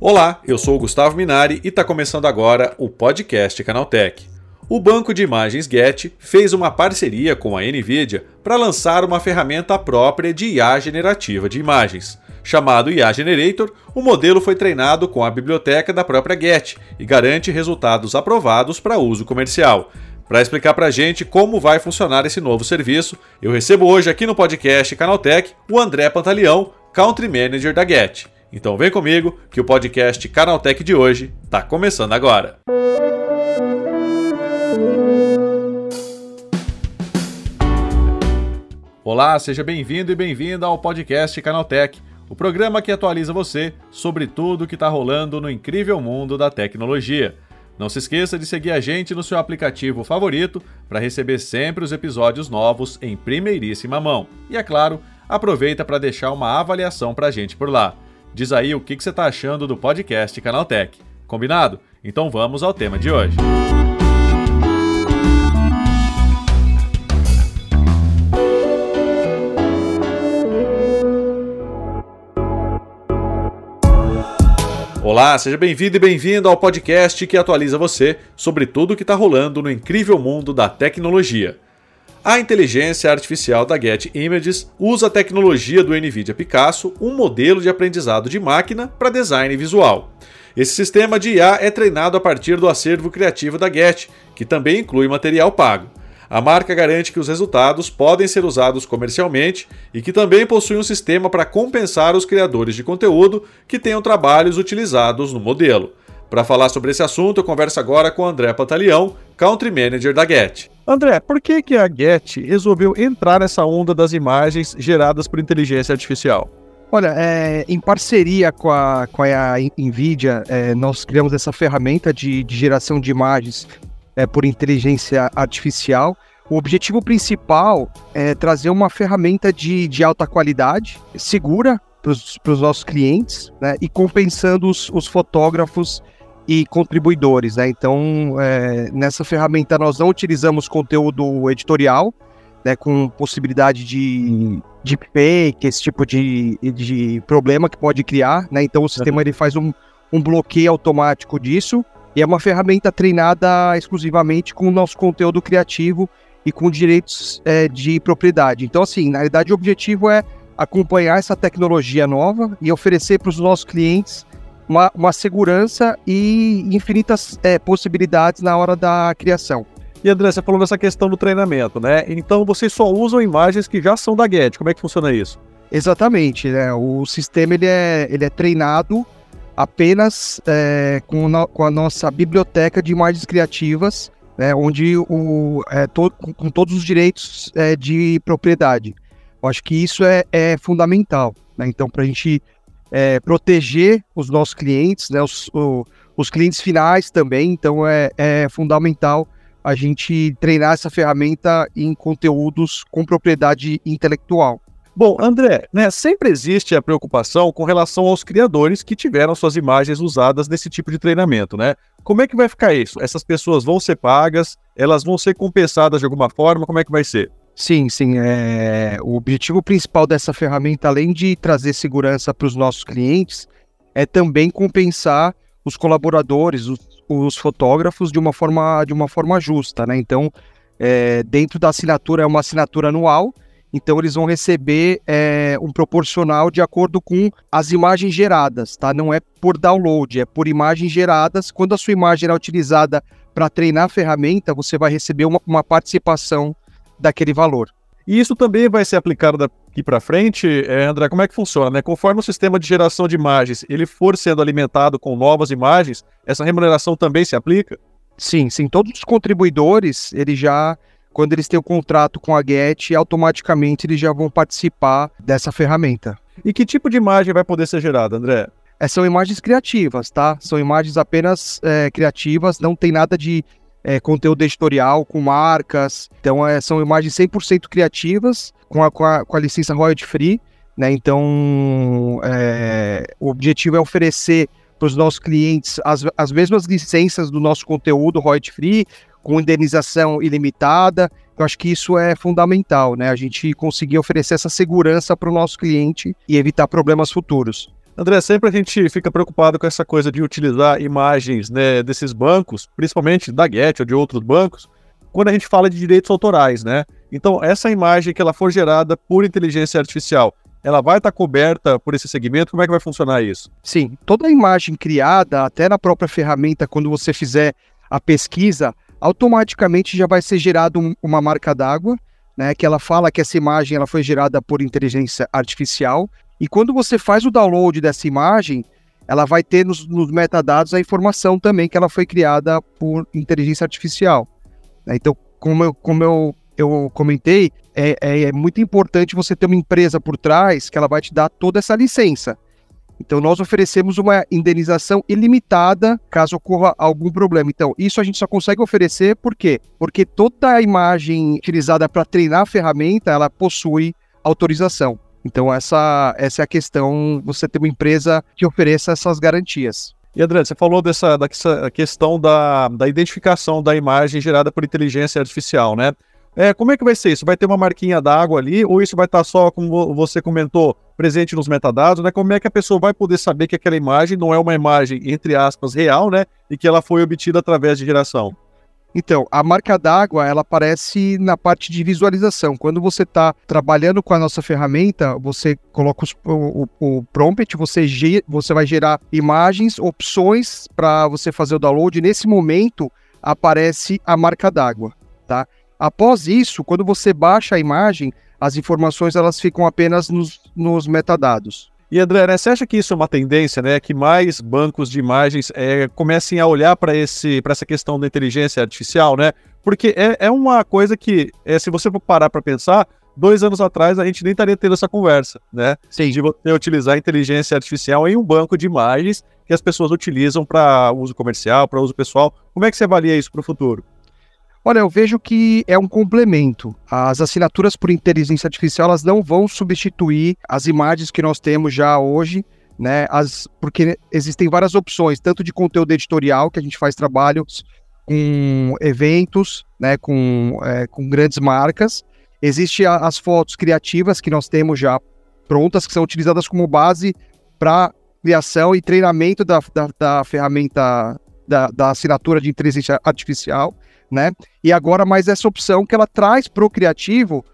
Olá, eu sou o Gustavo Minari e está começando agora o podcast Canaltech. O banco de imagens Get fez uma parceria com a Nvidia para lançar uma ferramenta própria de IA generativa de imagens. Chamado IA Generator, o modelo foi treinado com a biblioteca da própria Get e garante resultados aprovados para uso comercial. Para explicar para a gente como vai funcionar esse novo serviço, eu recebo hoje aqui no podcast Canaltech o André Pantaleão, Country Manager da Get. Então vem comigo que o podcast Canaltech de hoje está começando agora. Olá, seja bem-vindo e bem-vinda ao podcast Canaltech, o programa que atualiza você sobre tudo o que está rolando no incrível mundo da tecnologia. Não se esqueça de seguir a gente no seu aplicativo favorito para receber sempre os episódios novos em primeiríssima mão. E é claro, aproveita para deixar uma avaliação para a gente por lá. Diz aí o que, você está achando do podcast Canaltech. Combinado? Então vamos ao tema de hoje. Olá, seja bem-vindo e bem-vindo ao podcast que atualiza você sobre tudo o que está rolando no incrível mundo da tecnologia. A inteligência artificial da Get Images usa a tecnologia do NVIDIA Picasso, um modelo de aprendizado de máquina para design visual. Esse sistema de IA é treinado a partir do acervo criativo da Get, que também inclui material pago. A marca garante que os resultados podem ser usados comercialmente e que também possui um sistema para compensar os criadores de conteúdo que tenham trabalhos utilizados no modelo. Para falar sobre esse assunto, eu converso agora com André Patalião, Country Manager da Get. André, por que, que a Get resolveu entrar nessa onda das imagens geradas por inteligência artificial? Olha, é, em parceria com a, com a NVIDIA, é, nós criamos essa ferramenta de, de geração de imagens é, por inteligência artificial. O objetivo principal é trazer uma ferramenta de, de alta qualidade, segura para os nossos clientes, né, e compensando os, os fotógrafos e contribuidores. Né? Então, é, nessa ferramenta nós não utilizamos conteúdo editorial, né, com possibilidade de, de fake, esse tipo de, de problema que pode criar. Né? Então, o sistema ele faz um, um bloqueio automático disso e é uma ferramenta treinada exclusivamente com o nosso conteúdo criativo e com direitos é, de propriedade. Então, assim, na realidade, o objetivo é acompanhar essa tecnologia nova e oferecer para os nossos clientes uma, uma segurança e infinitas é, possibilidades na hora da criação. E André, você falou dessa questão do treinamento, né? Então vocês só usam imagens que já são da Get. Como é que funciona isso? Exatamente, né? O sistema ele é, ele é treinado apenas é, com, no, com, a nossa biblioteca de imagens criativas, né, onde o, é, to, com todos os direitos é, de propriedade. Eu acho que isso é, é fundamental. Né? Então, para a gente é, proteger os nossos clientes, né, os, o, os clientes finais também. Então é, é fundamental a gente treinar essa ferramenta em conteúdos com propriedade intelectual. Bom, André, né, sempre existe a preocupação com relação aos criadores que tiveram suas imagens usadas nesse tipo de treinamento, né? Como é que vai ficar isso? Essas pessoas vão ser pagas? Elas vão ser compensadas de alguma forma? Como é que vai ser? Sim, sim. É... O objetivo principal dessa ferramenta, além de trazer segurança para os nossos clientes, é também compensar os colaboradores, os, os, fotógrafos, de uma forma, de uma forma justa, né? Então, é, dentro da assinatura, é uma assinatura anual, então eles vão receber é, um proporcional de acordo com as imagens geradas, tá? Não é por download, é por imagens geradas. Quando a sua imagem é utilizada para treinar a ferramenta, você vai receber uma, uma participação daquele valor. E isso também vai ser aplicado daqui para frente, é, André, como é que funciona? Né? Conforme o sistema de geração de imagens ele for sendo alimentado com novas imagens, essa remuneração também se aplica? Sim, sim. Todos os contribuidores, eles já, quando eles têm o um contrato com a Get, automaticamente eles já vão participar dessa ferramenta. E que tipo de imagem vai poder ser gerada, André? É, são imagens criativas, tá? São imagens apenas é, criativas, não tem nada de é, conteúdo editorial com marcas. Então, é, são imagens 100% criativas, com a, com a, com a licença royalty free. Né? Então, é, o objetivo é oferecer para os nossos clientes as, as mesmas licenças do nosso conteúdo royalty free, com indenização ilimitada. Eu acho que isso é fundamental, né? A gente conseguir oferecer essa segurança para o nosso cliente e evitar problemas futuros. André, sempre a gente fica preocupado com essa coisa de utilizar imagens né, desses bancos, principalmente da Get ou de outros bancos, quando a gente fala de direitos autorais, né? Então, essa imagem que ela for gerada por inteligência artificial, ela vai estar coberta por esse segmento? Como é que vai funcionar isso? Sim, toda imagem criada, até na própria ferramenta, quando você fizer a pesquisa, automaticamente já vai ser gerado um, uma marca d'água, né, que ela fala que essa imagem ela foi gerada por inteligência artificial. E quando você faz o download dessa imagem, ela vai ter nos, nos metadados a informação também que ela foi criada por inteligência artificial. Né. Então, como eu, como eu, eu comentei, é, é, é muito importante você ter uma empresa por trás que ela vai te dar toda essa licença. Então, nós oferecemos uma indenização ilimitada caso ocorra algum problema. Então, isso a gente só consegue oferecer por quê? Porque toda a imagem utilizada para treinar a ferramenta, ela possui autorização. Então, essa, essa é a questão, você ter uma empresa que ofereça essas garantias. E André, você falou dessa, dessa questão da, da identificação da imagem gerada por inteligência artificial, né? É, como é que vai ser isso? Vai ter uma marquinha d'água ali, ou isso vai estar só, como você comentou, presente nos metadados, né? Como é que a pessoa vai poder saber que aquela imagem não é uma imagem, entre aspas, real, né? E que ela foi obtida através de geração? Então, a marca d'água, ela aparece na parte de visualização. Quando você está trabalhando com a nossa ferramenta, você coloca os, o, o, prompt, você, você vai gerar imagens, opções para você fazer o download. Nesse momento, aparece a marca d'água, tá? Após isso, quando você baixa a imagem, as informações elas ficam apenas nos, nos metadados. E André, né, você acha que isso é uma tendência, né? Que mais bancos de imagens é, comecem a olhar para essa questão da inteligência artificial, né? Porque é, é uma coisa que, é, se você for parar para pensar, dois anos atrás a gente nem estaria tendo essa conversa, né? Sim. De você utilizar a inteligência artificial em um banco de imagens que as pessoas utilizam para uso comercial, para uso pessoal. Como é que você avalia isso para o futuro? Olha, eu vejo que é um complemento. As assinaturas por inteligência artificial elas não vão substituir as imagens que nós temos já hoje, né? As, porque existem várias opções, tanto de conteúdo editorial, que a gente faz trabalhos com eventos, né? Com, é, com grandes marcas. Existem as fotos criativas que nós temos já prontas, que são utilizadas como base para criação e treinamento da, da, da ferramenta da, da assinatura de inteligência artificial né? E agora mais essa opção que ela traz para o criativo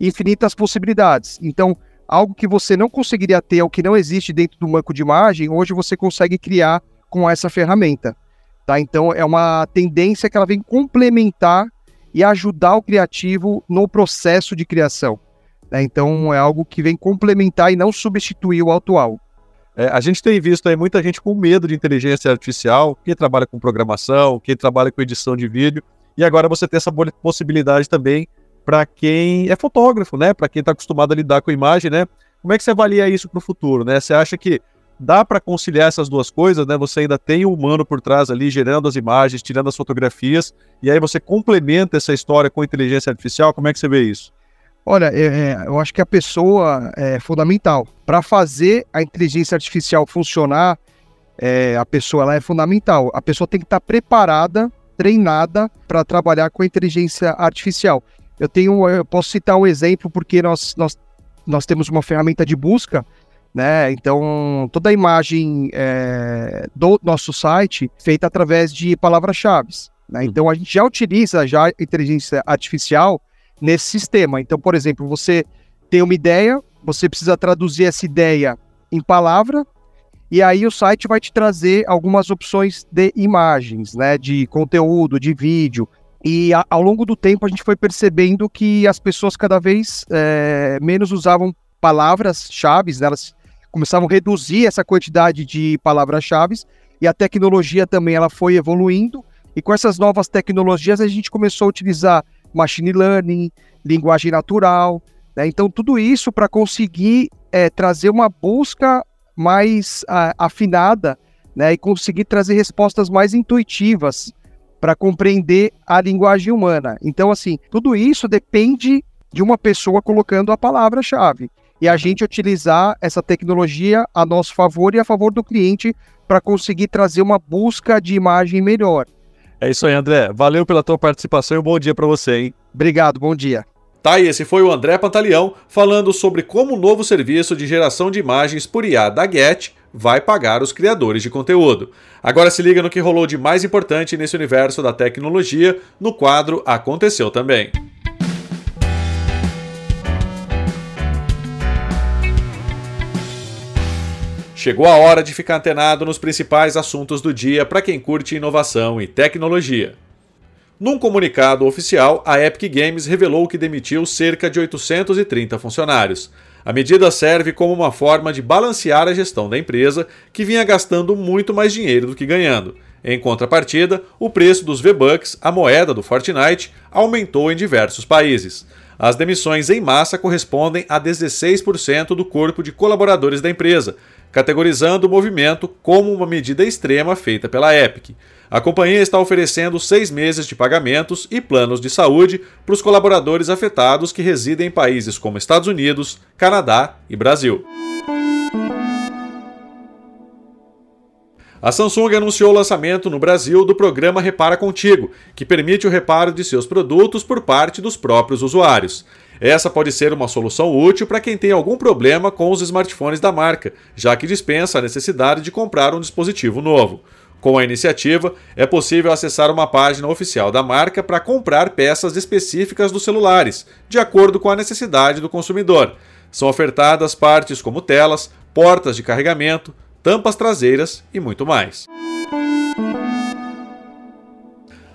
infinitas possibilidades. Então, algo que você não conseguiria ter, ou que não existe dentro do banco de imagem, hoje você consegue criar com essa ferramenta. Tá? Então, é uma tendência que ela vem complementar e ajudar o criativo no processo de criação. Né? Então, é algo que vem complementar e não substituir o atual. É, a gente tem visto aí muita gente com medo de inteligência artificial, quem trabalha com programação, quem trabalha com edição de vídeo, e agora você tem essa possibilidade também para quem é fotógrafo, né? Para quem está acostumado a lidar com imagem, né? Como é que você avalia isso para o futuro, né? Você acha que dá para conciliar essas duas coisas, né? Você ainda tem o humano por trás ali, gerando as imagens, tirando as fotografias, e aí você complementa essa história com inteligência artificial. Como é que você vê isso? Olha, é, é, eu acho que a pessoa é fundamental. Para fazer a inteligência artificial funcionar, é, a pessoa ela é fundamental. A pessoa tem que estar tá preparada treinada para trabalhar com inteligência artificial. Eu tenho, eu posso citar um exemplo porque nós, nós, nós temos uma ferramenta de busca, né? Então toda a imagem é, do nosso site feita através de palavras-chave. Né? Uhum. Então a gente já utiliza já inteligência artificial nesse sistema. Então, por exemplo, você tem uma ideia, você precisa traduzir essa ideia em palavra, e aí o site vai te trazer algumas opções de imagens, né, de conteúdo, de vídeo. E a, ao longo do tempo a gente foi percebendo que as pessoas cada vez é, menos usavam palavras-chave, né, elas começavam a reduzir essa quantidade de palavras-chave e a tecnologia também ela foi evoluindo. E com essas novas tecnologias a gente começou a utilizar machine learning, linguagem natural. Né? Então, tudo isso para conseguir é, trazer uma busca mais a, afinada né, e conseguir trazer respostas mais intuitivas para compreender a linguagem humana. Então, assim, tudo isso depende de uma pessoa colocando a palavra-chave e a gente utilizar essa tecnologia a nosso favor e a favor do cliente para conseguir trazer uma busca de imagem melhor. É isso aí, André. Valeu pela tua participação e um bom dia para você, hein? Obrigado, bom dia. Tá, e esse foi o André Pantaleão falando sobre como o novo serviço de geração de imagens por IA da Get vai pagar os criadores de conteúdo. Agora se liga no que rolou de mais importante nesse universo da tecnologia no quadro Aconteceu também. Chegou a hora de ficar antenado nos principais assuntos do dia para quem curte inovação e tecnologia. Num comunicado oficial, a Epic Games revelou que demitiu cerca de 830 funcionários. A medida serve como uma forma de balancear a gestão da empresa, que vinha gastando muito mais dinheiro do que ganhando. Em contrapartida, o preço dos V-Bucks, a moeda do Fortnite, aumentou em diversos países. As demissões em massa correspondem a 16% do corpo de colaboradores da empresa, categorizando o movimento como uma medida extrema feita pela Epic. A companhia está oferecendo seis meses de pagamentos e planos de saúde para os colaboradores afetados que residem em países como Estados Unidos, Canadá e Brasil. A Samsung anunciou o lançamento no Brasil do programa Repara Contigo, que permite o reparo de seus produtos por parte dos próprios usuários. Essa pode ser uma solução útil para quem tem algum problema com os smartphones da marca, já que dispensa a necessidade de comprar um dispositivo novo. Com a iniciativa, é possível acessar uma página oficial da marca para comprar peças específicas dos celulares, de acordo com a necessidade do consumidor. São ofertadas partes como telas, portas de carregamento, tampas traseiras e muito mais.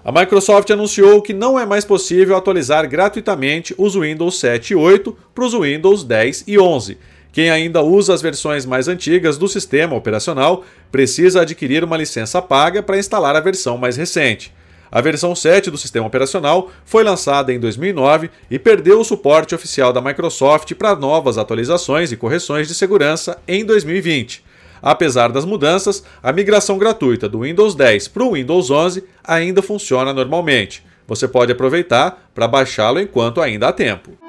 A Microsoft anunciou que não é mais possível atualizar gratuitamente os Windows 7 e 8 para os Windows 10 e 11 quem ainda usa as versões mais antigas do sistema operacional precisa adquirir uma licença paga para instalar a versão mais recente. A versão 7 do sistema operacional foi lançada em 2009 e perdeu o suporte oficial da Microsoft para novas atualizações e correções de segurança em 2020. Apesar das mudanças, a migração gratuita do Windows 10 para o Windows 11 ainda funciona normalmente. Você pode aproveitar para baixá-lo enquanto ainda há tempo.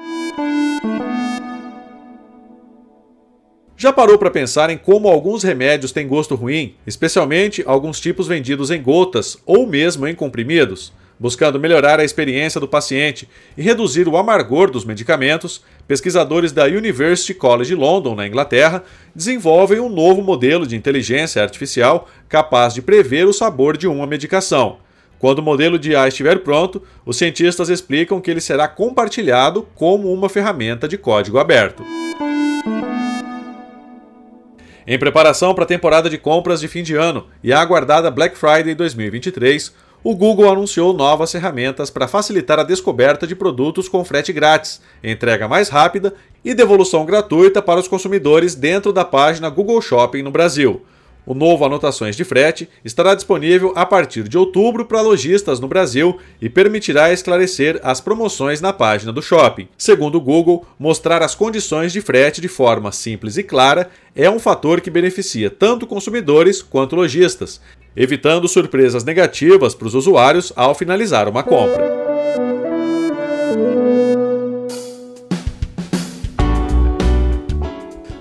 Já parou para pensar em como alguns remédios têm gosto ruim, especialmente alguns tipos vendidos em gotas ou mesmo em comprimidos? Buscando melhorar a experiência do paciente e reduzir o amargor dos medicamentos, pesquisadores da University College London, na Inglaterra, desenvolvem um novo modelo de inteligência artificial capaz de prever o sabor de uma medicação. Quando o modelo de IA estiver pronto, os cientistas explicam que ele será compartilhado como uma ferramenta de código aberto. Em preparação para a temporada de compras de fim de ano e a aguardada Black Friday 2023, o Google anunciou novas ferramentas para facilitar a descoberta de produtos com frete grátis, entrega mais rápida e devolução gratuita para os consumidores dentro da página Google Shopping no Brasil. O novo Anotações de Frete estará disponível a partir de outubro para lojistas no Brasil e permitirá esclarecer as promoções na página do shopping. Segundo o Google, mostrar as condições de frete de forma simples e clara é um fator que beneficia tanto consumidores quanto lojistas, evitando surpresas negativas para os usuários ao finalizar uma compra.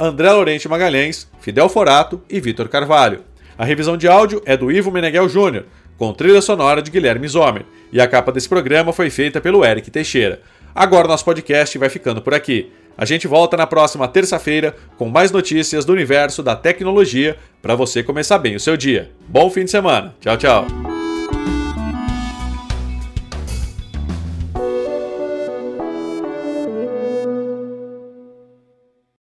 André Lorente Magalhães, Fidel Forato e Vitor Carvalho. A revisão de áudio é do Ivo Meneghel Júnior, com trilha sonora de Guilherme Zomer, e a capa desse programa foi feita pelo Eric Teixeira. Agora nosso podcast vai ficando por aqui. A gente volta na próxima terça-feira com mais notícias do universo da tecnologia para você começar bem o seu dia. Bom fim de semana. Tchau, tchau.